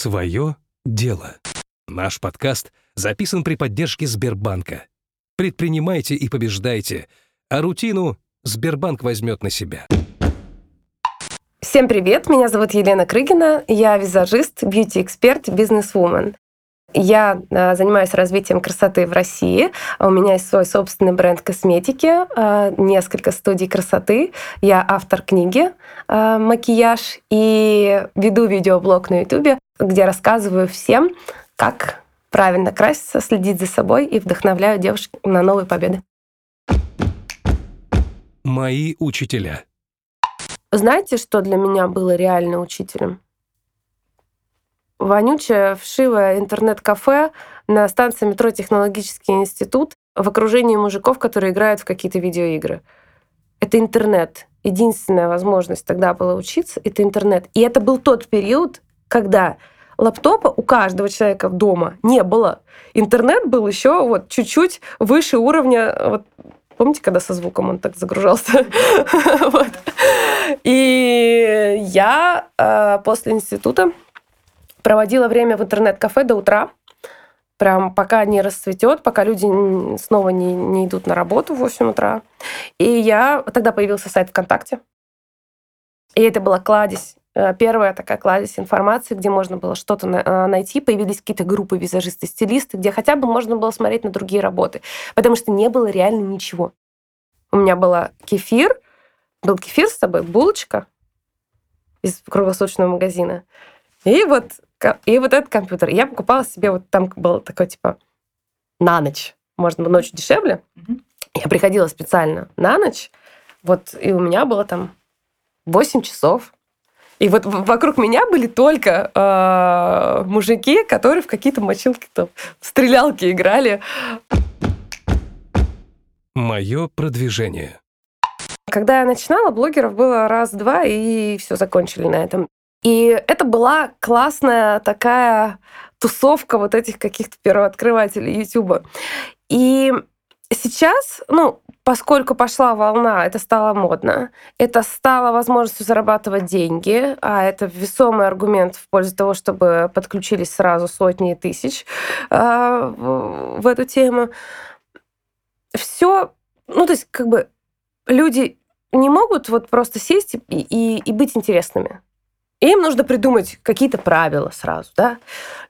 Свое дело. Наш подкаст записан при поддержке Сбербанка. Предпринимайте и побеждайте, а рутину Сбербанк возьмет на себя. Всем привет, меня зовут Елена Крыгина, я визажист, бьюти-эксперт, бизнес-вумен. Я э, занимаюсь развитием красоты в России. У меня есть свой собственный бренд косметики, э, несколько студий красоты. Я автор книги э, «Макияж» и веду видеоблог на YouTube, где рассказываю всем, как правильно краситься, следить за собой и вдохновляю девушек на новые победы. Мои учителя. Знаете, что для меня было реально учителем? Вонючее, вшивое интернет-кафе на станции метро «Технологический институт» в окружении мужиков, которые играют в какие-то видеоигры. Это интернет. Единственная возможность тогда была учиться — это интернет. И это был тот период, когда лаптопа у каждого человека дома не было. Интернет был еще вот чуть-чуть выше уровня вот Помните, когда со звуком он так загружался? И я э, после института проводила время в интернет-кафе до утра, прям пока не расцветет, пока люди снова не, не идут на работу в 8 утра. И я... Тогда появился сайт ВКонтакте. И это была кладезь э, первая такая кладезь информации, где можно было что-то э, найти. Появились какие-то группы визажисты, стилисты, где хотя бы можно было смотреть на другие работы. Потому что не было реально ничего. У меня была кефир, был кефир с собой, булочка из круглосуточного магазина. И вот и вот этот компьютер. Я покупала себе, вот там был такой, типа, на ночь. Можно было ночью дешевле. Mm-hmm. Я приходила специально на ночь, вот, и у меня было там 8 часов. И вот вокруг меня были только э, мужики, которые в какие-то мочилки там стрелялки играли. Мое продвижение. Когда я начинала, блогеров было раз-два, и все закончили на этом. И это была классная такая тусовка вот этих каких-то первооткрывателей YouTube. И сейчас, ну, поскольку пошла волна, это стало модно, это стало возможностью зарабатывать деньги, а это весомый аргумент в пользу того, чтобы подключились сразу сотни и тысяч э, в эту тему. Все, ну, то есть, как бы люди не могут вот просто сесть и, и, и быть интересными. Им нужно придумать какие-то правила сразу, да.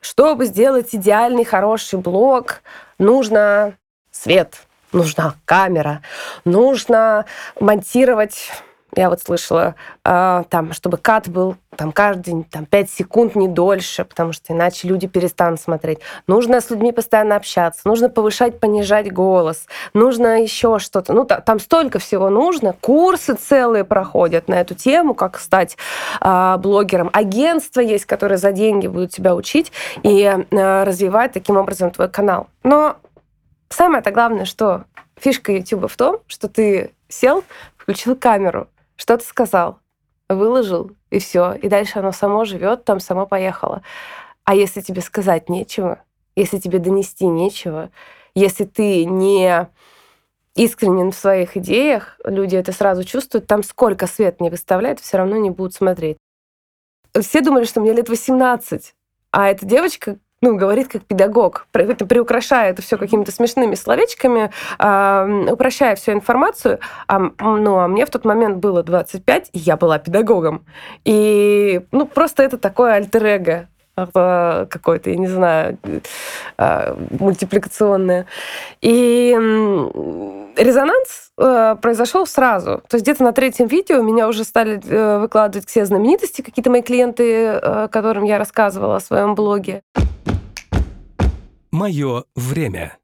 Чтобы сделать идеальный, хороший блог, нужно свет, нужна камера, нужно монтировать я вот слышала, э, там, чтобы кат был там каждый день, там, 5 секунд, не дольше, потому что иначе люди перестанут смотреть. Нужно с людьми постоянно общаться, нужно повышать, понижать голос, нужно еще что-то. Ну, там столько всего нужно. Курсы целые проходят на эту тему, как стать э, блогером. Агентства есть, которые за деньги будут тебя учить и э, развивать таким образом твой канал. Но самое-то главное, что фишка YouTube в том, что ты сел, включил камеру, что-то сказал, выложил, и все. И дальше оно само живет, там само поехало. А если тебе сказать нечего, если тебе донести нечего, если ты не искренен в своих идеях, люди это сразу чувствуют, там сколько свет не выставляет, все равно не будут смотреть. Все думали, что мне лет 18, а эта девочка ну, говорит как педагог, это приукрашая это все какими-то смешными словечками, э, упрощая всю информацию. А, ну, а мне в тот момент было 25, и я была педагогом. И, ну, просто это такое альтер-эго а, какое-то, я не знаю, э, мультипликационное. И резонанс э, произошел сразу. То есть где-то на третьем видео меня уже стали э, выкладывать все знаменитости, какие-то мои клиенты, которым я рассказывала о своем блоге. Мое время.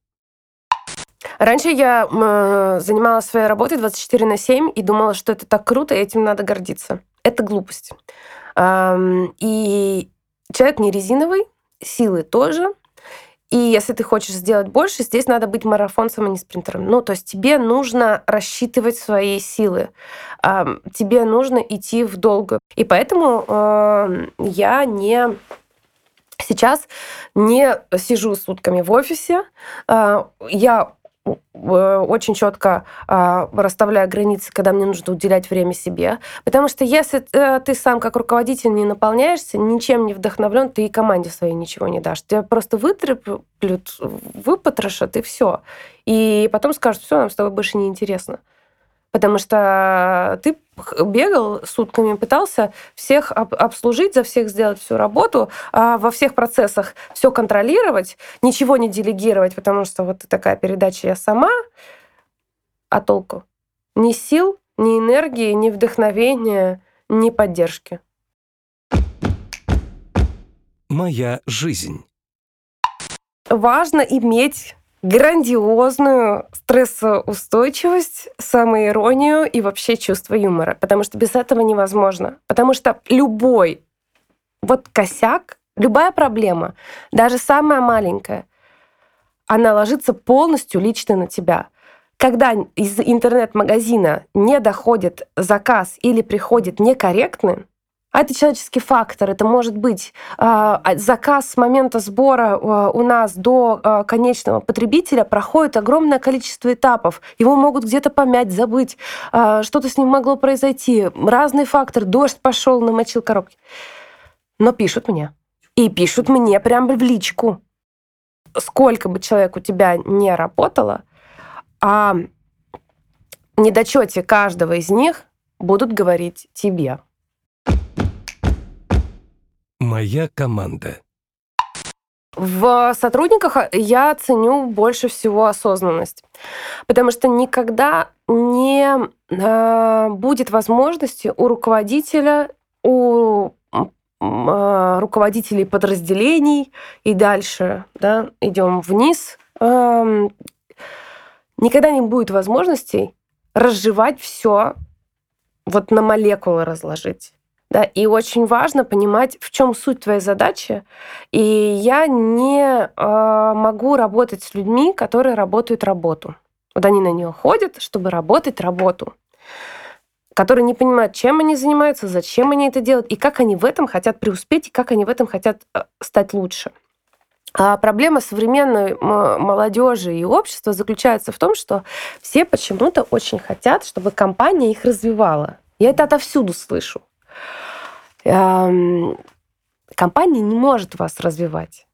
Раньше я э, занималась своей работой 24 на 7 и думала, что это так круто, и этим надо гордиться. Это глупость. Эм, и человек не резиновый, силы тоже. И если ты хочешь сделать больше, здесь надо быть марафонцем, а не спринтером. Ну, то есть тебе нужно рассчитывать свои силы. Тебе нужно идти в долгую. И поэтому э, я не Сейчас не сижу сутками в офисе. А, я очень четко э, расставляю границы, когда мне нужно уделять время себе. Потому что если э, ты сам как руководитель не наполняешься, ничем не вдохновлен, ты и команде своей ничего не дашь. Тебя просто вытреплют, выпотрошат, и все. И потом скажут, все, нам с тобой больше не интересно. Потому что ты бегал сутками, пытался всех обслужить, за всех сделать всю работу, а во всех процессах все контролировать, ничего не делегировать, потому что вот такая передача я сама, а толку? Ни сил, ни энергии, ни вдохновения, ни поддержки. Моя жизнь. Важно иметь грандиозную стрессоустойчивость, самоиронию и вообще чувство юмора. Потому что без этого невозможно. Потому что любой вот косяк, любая проблема, даже самая маленькая, она ложится полностью лично на тебя. Когда из интернет-магазина не доходит заказ или приходит некорректным, а это человеческий фактор. Это может быть э, заказ с момента сбора у нас до конечного потребителя проходит огромное количество этапов. Его могут где-то помять, забыть, что-то с ним могло произойти. Разный фактор. Дождь пошел, намочил коробки. Но пишут мне. И пишут мне прям в личку. Сколько бы человек у тебя не работало, а недочете каждого из них будут говорить тебе. Моя команда. В сотрудниках я ценю больше всего осознанность, потому что никогда не э, будет возможности у руководителя, у э, руководителей подразделений и дальше, да, идем вниз, э, никогда не будет возможностей разжевать все, вот на молекулы разложить. Да, и очень важно понимать, в чем суть твоей задачи. И я не э, могу работать с людьми, которые работают работу. Вот они на нее ходят, чтобы работать работу которые не понимают, чем они занимаются, зачем они это делают, и как они в этом хотят преуспеть, и как они в этом хотят э, стать лучше. А проблема современной молодежи и общества заключается в том, что все почему-то очень хотят, чтобы компания их развивала. Я это отовсюду слышу. Компания не может вас развивать.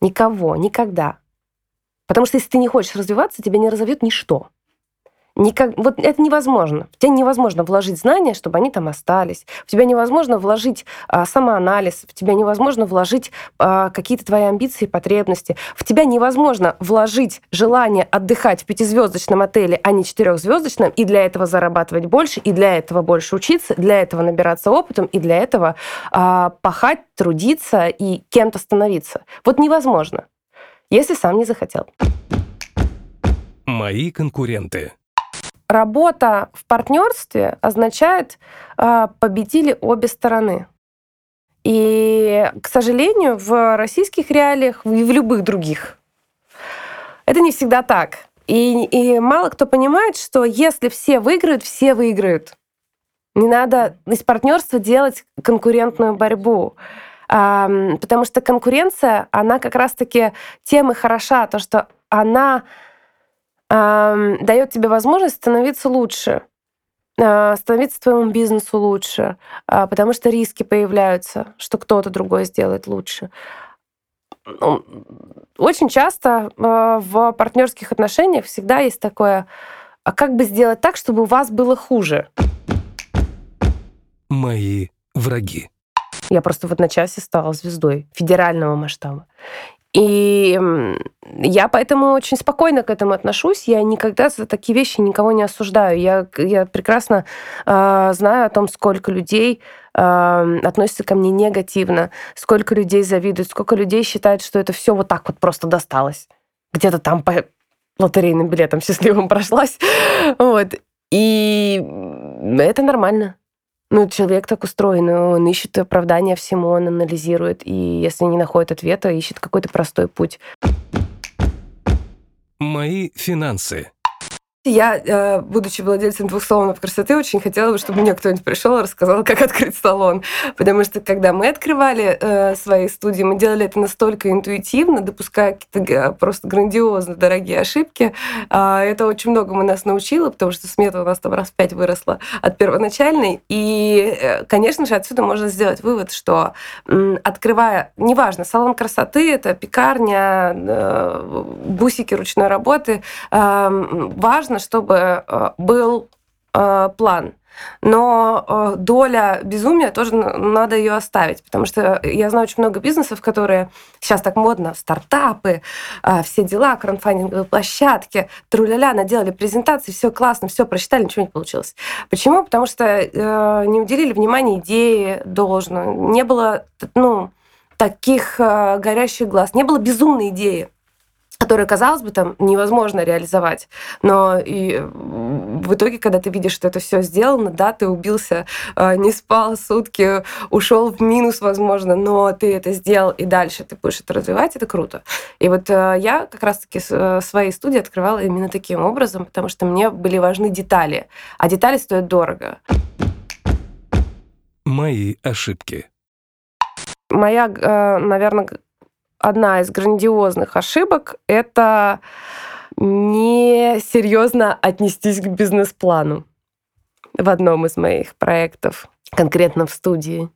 Никого, никогда. Потому что если ты не хочешь развиваться, тебя не разовьет ничто. Никак, вот это невозможно. В тебя невозможно вложить знания, чтобы они там остались. В тебя невозможно вложить а, самоанализ. В тебя невозможно вложить а, какие-то твои амбиции и потребности. В тебя невозможно вложить желание отдыхать в пятизвездочном отеле, а не четырехзвездочном, и для этого зарабатывать больше, и для этого больше учиться, для этого набираться опытом, и для этого а, пахать, трудиться и кем-то становиться. Вот невозможно, если сам не захотел. Мои конкуренты работа в партнерстве означает э, победили обе стороны. И, к сожалению, в российских реалиях и в любых других это не всегда так. И, и мало кто понимает, что если все выиграют, все выиграют. Не надо из партнерства делать конкурентную борьбу. Потому что конкуренция, она как раз-таки тем и хороша, то, что она дает тебе возможность становиться лучше, а, становиться твоему бизнесу лучше, а, потому что риски появляются, что кто-то другой сделает лучше. Ну, очень часто а, в партнерских отношениях всегда есть такое, а как бы сделать так, чтобы у вас было хуже? Мои враги. Я просто в одночасье стала звездой федерального масштаба. И я поэтому очень спокойно к этому отношусь. Я никогда за такие вещи никого не осуждаю. Я, я прекрасно э, знаю о том, сколько людей э, относятся ко мне негативно, сколько людей завидуют, сколько людей считают, что это все вот так вот просто досталось. Где-то там по лотерейным билетам счастливым прошлась. Вот. И это нормально. Ну, человек так устроен, он ищет оправдания всему, он анализирует, и если не находит ответа, ищет какой-то простой путь. Мои финансы. Я, э, будучи владельцем двух салонов красоты, очень хотела бы, чтобы мне кто-нибудь пришел и рассказал, как открыть салон. Потому что, когда мы открывали э, свои студии, мы делали это настолько интуитивно, допуская какие-то просто грандиозно дорогие ошибки. А, это очень многому нас научило, потому что смета у нас там раз в пять выросла от первоначальной. И, э, конечно же, отсюда можно сделать вывод, что открывая, неважно, салон красоты, это пекарня, бусики ручной работы, важно важно, чтобы э, был э, план. Но э, доля безумия тоже надо ее оставить, потому что я знаю очень много бизнесов, которые сейчас так модно, стартапы, все дела, краудфандинговые площадки, труляля, наделали презентации, все классно, все просчитали, ничего не получилось. Почему? Потому что не уделили внимания идеи должно, не было ну, таких горящих глаз, не было безумной идеи которые, казалось бы, там невозможно реализовать. Но и в итоге, когда ты видишь, что это все сделано, да, ты убился, а, не спал сутки, ушел в минус, возможно, но ты это сделал, и дальше ты будешь это развивать, это круто. И вот а, я как раз-таки э, свои студии открывала именно таким образом, потому что мне были важны детали, а детали стоят дорого. Мои ошибки. Моя, э, наверное, одна из грандиозных ошибок — это не серьезно отнестись к бизнес-плану в одном из моих проектов, конкретно в студии.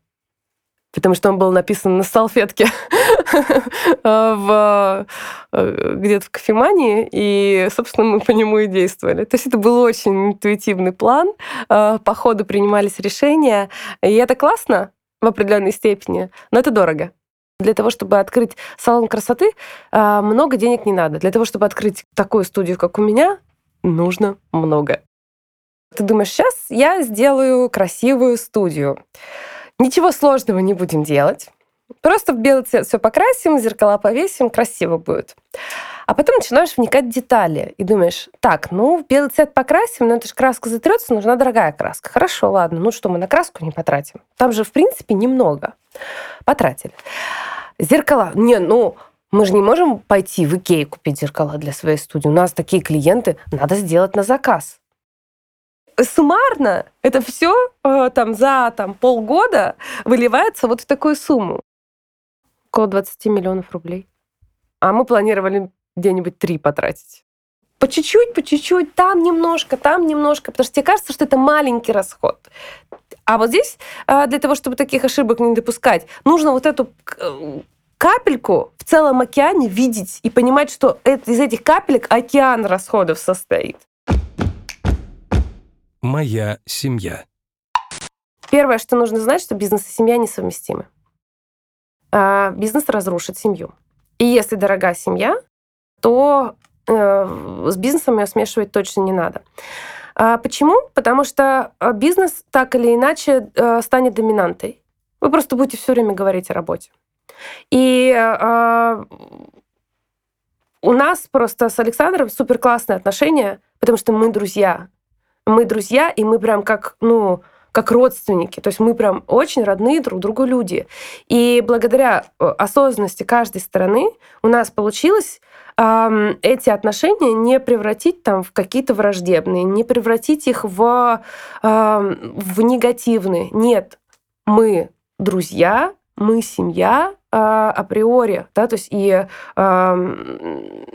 Потому что он был написан на салфетке в, э, где-то в кофемании, и, собственно, мы по нему и действовали. То есть это был очень интуитивный план, э, по ходу принимались решения, и это классно в определенной степени, но это дорого. Для того, чтобы открыть салон красоты, а, много денег не надо. Для того, чтобы открыть такую студию, как у меня, нужно много. Ты думаешь, сейчас я сделаю красивую студию. Ничего сложного не будем делать. Просто в белый цвет все покрасим, зеркала повесим, красиво будет. А потом начинаешь вникать в детали и думаешь, так, ну, белый цвет покрасим, но это же краска затрется, нужна дорогая краска. Хорошо, ладно, ну что, мы на краску не потратим? Там же, в принципе, немного. Потратили. Зеркала. Не, ну, мы же не можем пойти в Икею купить зеркала для своей студии. У нас такие клиенты, надо сделать на заказ. Суммарно это все э, там за там, полгода выливается вот в такую сумму. Около 20 миллионов рублей. А мы планировали где-нибудь три потратить. По чуть-чуть, по чуть-чуть, там немножко, там немножко, потому что тебе кажется, что это маленький расход. А вот здесь а, для того, чтобы таких ошибок не допускать, нужно вот эту э, капельку в целом океане видеть и понимать, что из этих капелек океан расходов состоит. Моя семья. Первое, что нужно знать, что бизнес и семья несовместимы. А бизнес разрушит семью. И если дорогая семья, то э, с бизнесом ее смешивать точно не надо. А почему? Потому что э, бизнес так или иначе э, станет доминантой. Вы просто будете все время говорить о работе. И э, у нас просто с Александром супер классные отношения, потому что мы друзья. Мы друзья, и мы прям как, ну, как родственники. То есть мы прям очень родные друг другу люди. И благодаря э, осознанности каждой стороны у нас получилось эти отношения не превратить там в какие-то враждебные, не превратить их в, в негативные. Нет, мы друзья, мы семья э, априори, да, то есть и э,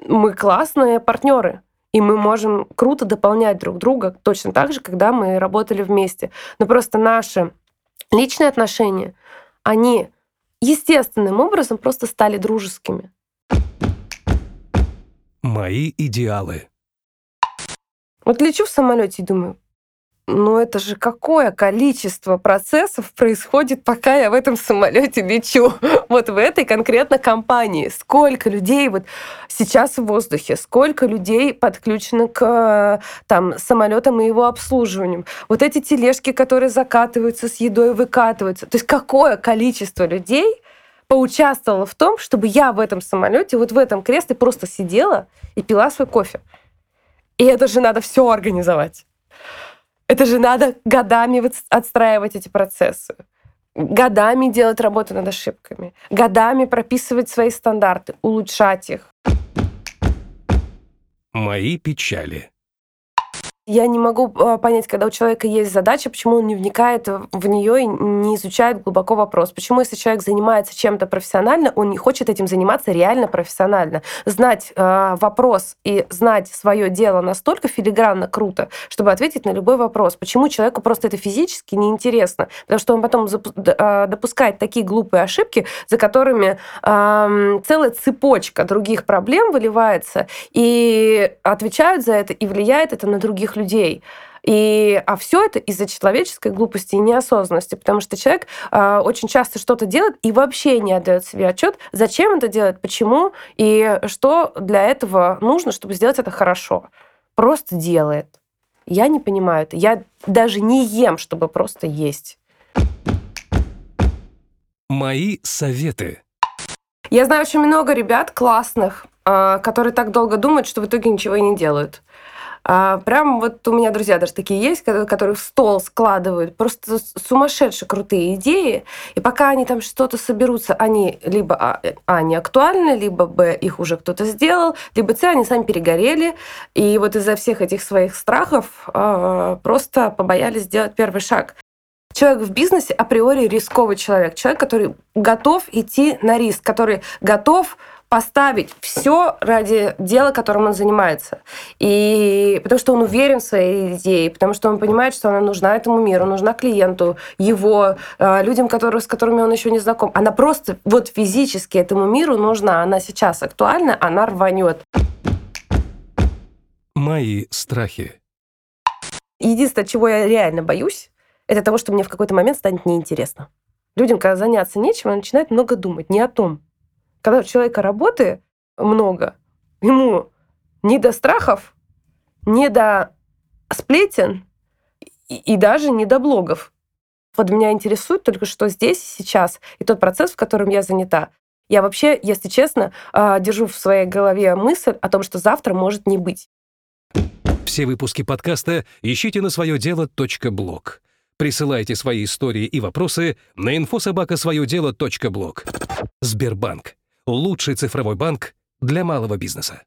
мы классные партнеры и мы можем круто дополнять друг друга точно так же, когда мы работали вместе. Но просто наши личные отношения, они естественным образом просто стали дружескими. Мои идеалы. Вот лечу в самолете и думаю, ну это же какое количество процессов происходит, пока я в этом самолете лечу. Вот в этой конкретно компании. Сколько людей вот сейчас в воздухе, сколько людей подключено к там, самолетам и его обслуживанию. Вот эти тележки, которые закатываются с едой, выкатываются. То есть какое количество людей поучаствовало в том, чтобы я в этом самолете, вот в этом кресле просто сидела и пила свой кофе. И это же надо все организовать. Это же надо годами отстраивать эти процессы годами делать работу над ошибками, годами прописывать свои стандарты, улучшать их. Мои печали. Я не могу а, понять, когда у человека есть задача, почему он не вникает в нее и не изучает глубоко вопрос. Почему, если человек занимается чем-то профессионально, он не хочет этим заниматься реально профессионально. Знать э, вопрос и знать свое дело настолько филигранно круто, чтобы ответить на любой вопрос. Почему человеку просто это физически неинтересно? Потому что он потом а, допускает такие глупые ошибки, за которыми э, целая цепочка других проблем выливается, и отвечают за это, и влияет это на других людей. И, а все это из-за человеческой глупости и неосознанности, потому что человек э, очень часто что-то делает и вообще не отдает себе отчет, зачем это делает, почему и что для этого нужно, чтобы сделать это хорошо. Просто делает. Я не понимаю это. Я даже не ем, чтобы просто есть. Мои советы. Я знаю очень много ребят классных, а, которые так долго думают, что в итоге ничего и не делают. А, прям вот у меня друзья даже такие есть, которые в стол складывают просто сумасшедшие крутые идеи, и пока они там что-то соберутся, они либо а, а не актуальны, либо б их уже кто-то сделал, либо с они сами перегорели, и вот из-за всех этих своих страхов а, просто побоялись сделать первый шаг. Человек в бизнесе априори рисковый человек, человек, который готов идти на риск, который готов поставить все ради дела, которым он занимается. И потому что он уверен в своей идее, потому что он понимает, что она нужна этому миру, нужна клиенту, его, э, людям, которые, с которыми он еще не знаком. Она просто вот физически этому миру нужна. Она сейчас актуальна, она рванет. Мои страхи. Единственное, чего я реально боюсь, это того, что мне в какой-то момент станет неинтересно. Людям, когда заняться нечем, начинают много думать не о том, когда у человека работы много, ему не до страхов, не до сплетен и, и даже не до блогов. Вот меня интересует только что здесь сейчас, и тот процесс, в котором я занята. Я вообще, если честно, а, держу в своей голове мысль о том, что завтра может не быть. Все выпуски подкаста ищите на свое дело.блог. Присылайте свои истории и вопросы на инфособакасвоедело.блог. Сбербанк лучший цифровой банк для малого бизнеса.